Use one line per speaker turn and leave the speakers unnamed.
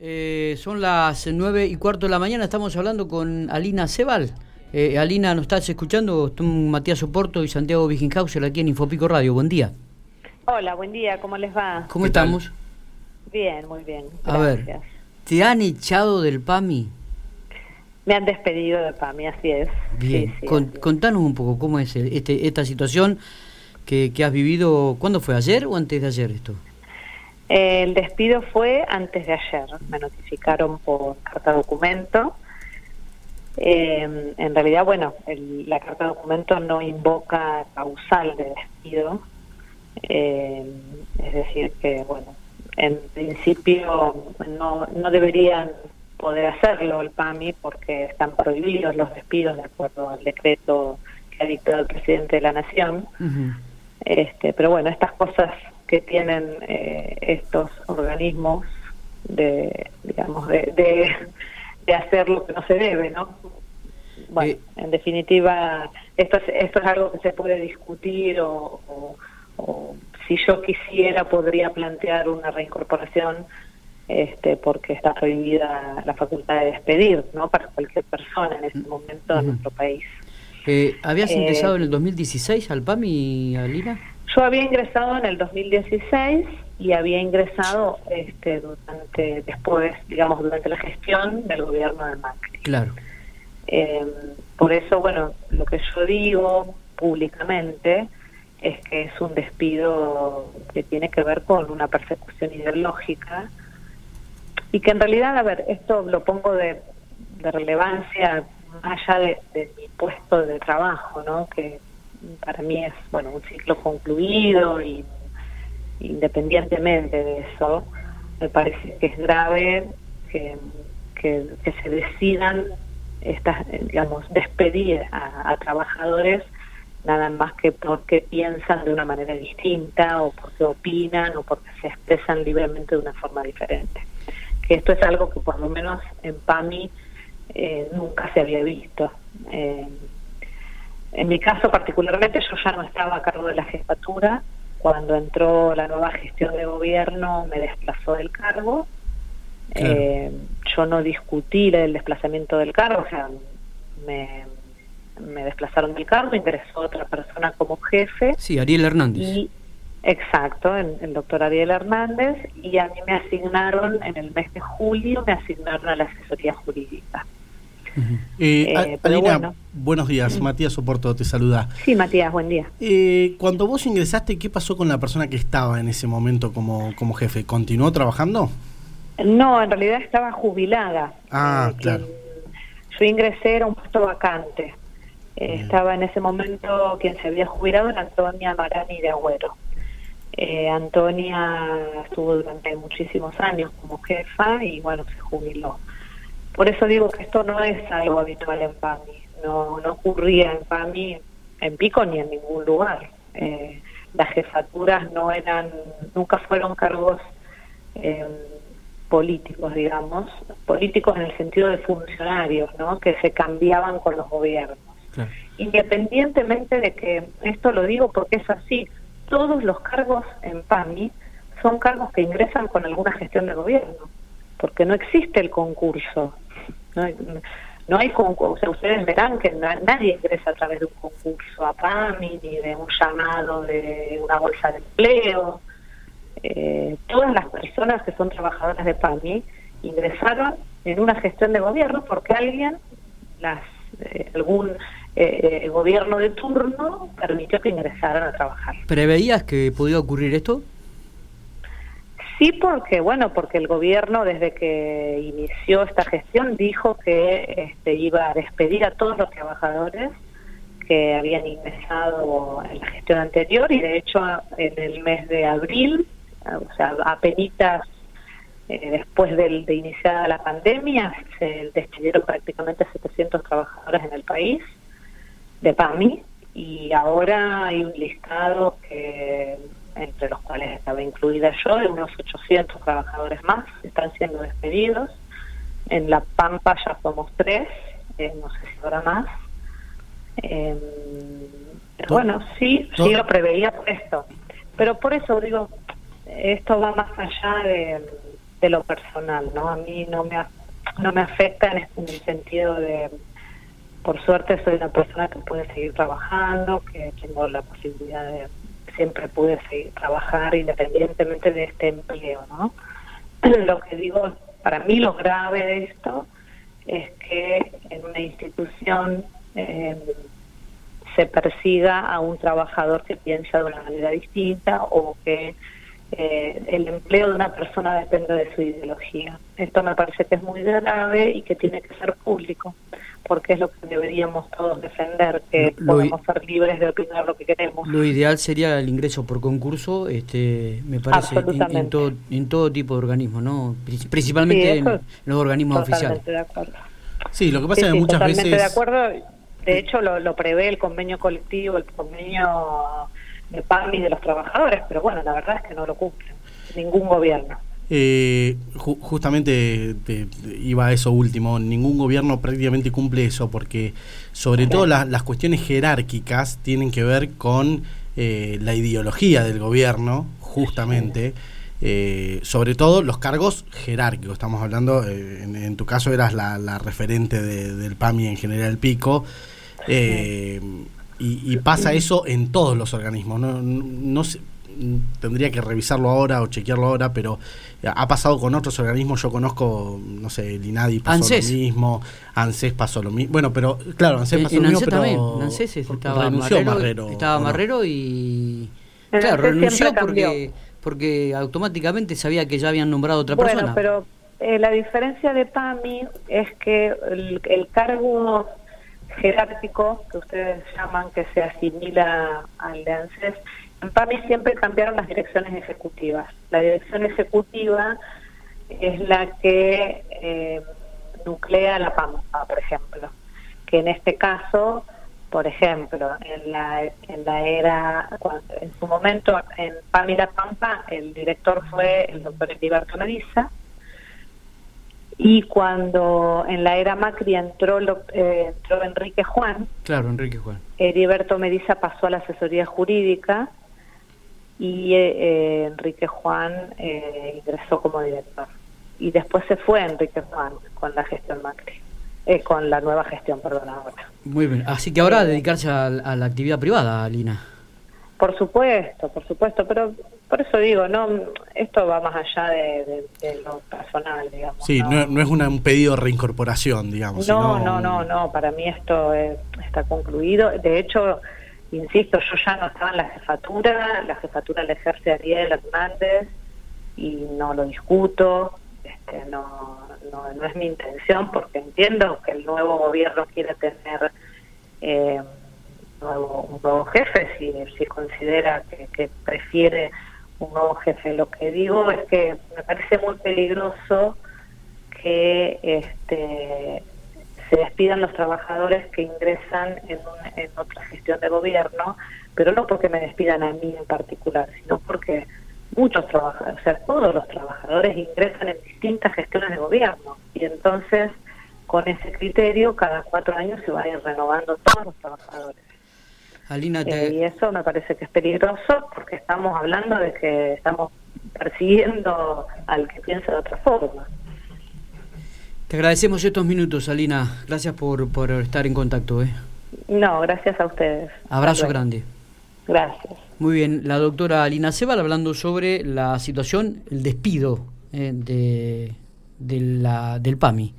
Eh, son las nueve y cuarto de la mañana, estamos hablando con Alina Cebal. Eh, Alina, ¿nos estás escuchando? Estoy Matías Oporto y Santiago Wiginghauser aquí en Infopico Radio. Buen día.
Hola, buen día, ¿cómo les va?
¿Cómo estamos?
Bien, muy bien.
A ver, ¿te han echado del PAMI?
Me han despedido del PAMI, así es.
Bien, contanos un poco cómo es este, esta situación que, que has vivido. ¿Cuándo fue? ¿Ayer o antes de ayer esto?
El despido fue antes de ayer, me notificaron por carta documento. Eh, en realidad, bueno, la carta documento no invoca causal de despido, eh, es decir, que, bueno, en principio no, no deberían poder hacerlo el PAMI porque están prohibidos los despidos de acuerdo al decreto que ha dictado el presidente de la Nación. este, pero bueno, estas cosas que tienen eh, estos organismos de, digamos, de, de, hacer lo que no se debe, ¿no? Bueno, eh, en definitiva, esto es, esto es algo que se puede discutir o, o, si yo quisiera podría plantear una reincorporación este, porque está prohibida la facultad de despedir, ¿no? Para cualquier persona en este momento en nuestro país.
Eh, ¿Habías ingresado en el 2016 al PAMI, Alina?
Yo había ingresado en el 2016 y había ingresado este, durante después, digamos, durante la gestión del gobierno de Macri.
Claro.
Eh, por eso, bueno, lo que yo digo públicamente es que es un despido que tiene que ver con una persecución ideológica y que en realidad, a ver, esto lo pongo de, relevancia más allá de, de, mi puesto de trabajo, ¿no? Que para mí es bueno un ciclo concluido y independientemente de eso me parece que es grave que, que, se decidan estas digamos despedir a, trabajadores nada más que porque piensan de una manera distinta o porque opinan o porque se expresan libremente de una forma diferente. Que esto es algo que por lo menos en PAMI eh, nunca se había visto. Eh, en mi caso particularmente yo ya no estaba a cargo de la jefatura, cuando entró la nueva gestión de gobierno me desplazó del cargo, eh, yo no discutí el desplazamiento del cargo, o sea, me, desplazaron del cargo, ingresó otra persona como jefe.
Sí, Ariel Hernández.
exacto, el, doctor Ariel Hernández, y a mí me asignaron en el mes de julio, me asignaron a la asesoría jurídica.
Eh, eh, Alina, buenos días. Matías Soporto te saluda.
Sí, Matías, buen día.
Eh, cuando vos ingresaste, ¿qué pasó con la persona que estaba en ese momento como, como jefe? ¿Continuó trabajando?
No, en realidad estaba jubilada.
Ah, claro.
Yo ingresé, era un puesto vacante. estaba en ese momento quien se había jubilado era Antonia Marani de Agüero. Antonia estuvo durante muchísimos años como jefa y bueno, se jubiló. Por eso digo que esto no es algo habitual en PAMI, no, no ocurría en PAMI, en Pico ni en ningún lugar. Eh, las jefaturas no eran, nunca fueron cargos eh, políticos, digamos, políticos en el sentido de funcionarios, ¿no? Que se cambiaban con los gobiernos. Independientemente de que, esto lo digo porque es así, todos los cargos en PAMI son cargos que ingresan con alguna gestión de gobierno, porque no existe el concurso. No hay, no hay concurso, ustedes verán que nadie ingresa a través de un concurso a PAMI ni de un llamado de una bolsa de empleo. Eh, todas las personas que son trabajadoras de PAMI ingresaron en una gestión de gobierno porque alguien, las eh, algún eh, gobierno de turno, permitió que ingresaran a trabajar.
¿Preveías que podía ocurrir esto?
Sí, porque bueno, porque el gobierno desde que inició esta gestión dijo que este, iba a despedir a todos los trabajadores que habían ingresado en la gestión anterior y de hecho en el mes de abril, o sea, apenas eh, después de, de iniciada la pandemia, se despidieron prácticamente 700 trabajadores en el país de PAMI y ahora hay un listado que entre los cuales estaba incluida yo, de unos 800 trabajadores más están siendo despedidos. En La Pampa ya somos tres, eh, no sé si habrá más. Em, pero bueno, sí, sí lo preveía por esto. Pero por eso digo, esto va más allá de, de lo personal, ¿no? A mí no me, no me afecta en, en el sentido de, por suerte soy una persona que puede seguir trabajando, que tengo la posibilidad de, siempre pude seguir trabajar independientemente de este empleo, ¿no? Lo que digo, para mí lo grave de esto es que en una institución eh, se persiga a un trabajador que piensa de una manera distinta o que eh, el empleo de una persona depende de su ideología. Esto me parece que es muy grave y que tiene que ser público, porque es lo que deberíamos todos defender, que podemos ser libres de opinar lo que queremos.
Lo ideal sería el ingreso por concurso, este, me parece, en, todo, en todo tipo de organismos, ¿no? principalmente en, los organismos oficiales.
De acuerdo.
Sí, lo que pasa es que muchas
veces...
de
acuerdo, de hecho lo, lo prevé el convenio colectivo, el convenio de PAMI de los trabajadores, pero bueno, la verdad es que no lo cumple ningún gobierno.
Eh, justamente iba a eso último, ningún gobierno prácticamente cumple eso porque sobre todo las cuestiones jerárquicas tienen que ver con eh, la ideología del gobierno, justamente, eh, sobre todo los cargos jerárquicos, estamos hablando, eh, en, tu caso eras la, referente del PAMI en General Pico. Eh, y, pasa eso en todos los organismos. No, no, tendría que revisarlo ahora o chequearlo ahora, pero ha pasado con otros organismos. Yo conozco, no sé, el INADI pasó lo mismo, ANSES pasó lo mismo. Bueno, pero claro, ANSES pasó lo mismo, pero
ANSES estaba renunció Marrero, Estaba Marrero y. Claro, renunció porque, porque automáticamente sabía que ya habían nombrado otra
bueno,
persona.
pero eh, la diferencia de PAMI es que el, el cargo jerárquico que ustedes llaman que se asimila al de ANSES, en PAMI siempre cambiaron las direcciones ejecutivas. La dirección ejecutiva es la que eh, nuclea la PAMPA, por ejemplo, que en este caso, por ejemplo, en la, en la era, en su momento, en PAMI La Pampa, el director fue el doctor Heriberto Mediza, y cuando en la era Macri entró, eh, entró Enrique Juan,
claro, Enrique Juan,
Heriberto Mediza pasó a la asesoría jurídica y eh, eh, Enrique Juan ingresó como director. Y después se fue Enrique Juan con la gestión Macri, con la nueva gestión, perdón, ahora.
Muy bien, así que ahora dedicarse a, a la actividad privada, Lina.
Por supuesto, por supuesto, pero por eso digo, no, esto va más allá de, lo personal, digamos.
Sí, no, es un pedido de reincorporación, digamos.
No, no, no, no, para mí esto está concluido. De hecho, insisto, yo ya no estaba en la jefatura, la jefatura la ejerce Ariel Hernández y no lo discuto, este, no, no, no es mi intención porque entiendo que el nuevo gobierno quiere tener... Eh, nuevo, un nuevo jefe, si, si considera que, prefiere un nuevo jefe. Lo que digo es que me parece muy peligroso que este, se despidan los trabajadores que ingresan en, en otra gestión de gobierno, pero no porque me despidan a mí en particular, sino porque muchos trabajadores, o sea, todos los trabajadores ingresan en distintas gestiones de gobierno y entonces con ese criterio cada cuatro años se van a ir renovando todos los trabajadores. Eh, y eso me parece que es peligroso porque estamos hablando de que estamos persiguiendo al que piensa de otra forma.
Te agradecemos estos minutos, Alina. Gracias por, por estar en contacto. ¿eh?
No, gracias a ustedes.
Abrazo grande.
Gracias.
Muy bien, la doctora Alina Sebal hablando sobre la situación, el despido eh, de, de la, del PAMI.